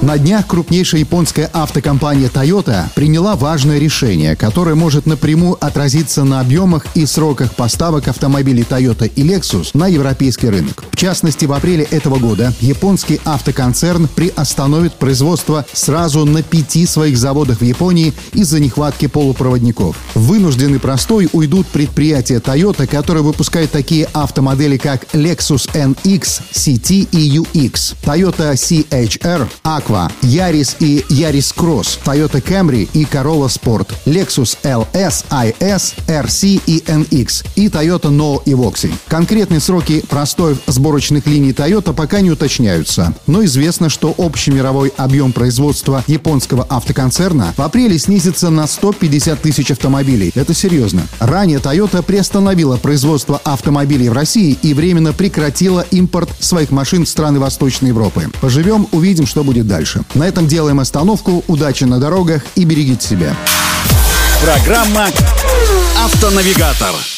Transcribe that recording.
На днях крупнейшая японская автокомпания Toyota приняла важное решение, которое может напрямую отразиться на объемах и сроках поставок автомобилей Toyota и Lexus на европейский рынок. В частности, в апреле этого года японский автоконцерн приостановит производство сразу на пяти своих заводах в Японии из-за нехватки полупроводников. В вынужденный простой уйдут предприятия Toyota, которые выпускают такие автомодели, как Lexus NX, CT и UX, Toyota CHR, Aqua, Aqua, Yaris и Yaris Cross, Toyota Camry и Corolla Sport, Lexus LS, IS, RC и NX и Toyota No и Voxy. Конкретные сроки простоев сборочных линий Toyota пока не уточняются, но известно, что общий мировой объем производства японского автоконцерна в апреле снизится на 150 тысяч автомобилей. Это серьезно. Ранее Toyota приостановила производство автомобилей в России и временно прекратила импорт своих машин в страны Восточной Европы. Поживем, увидим, что будет дальше дальше. На этом делаем остановку. Удачи на дорогах и берегите себя. Программа «Автонавигатор».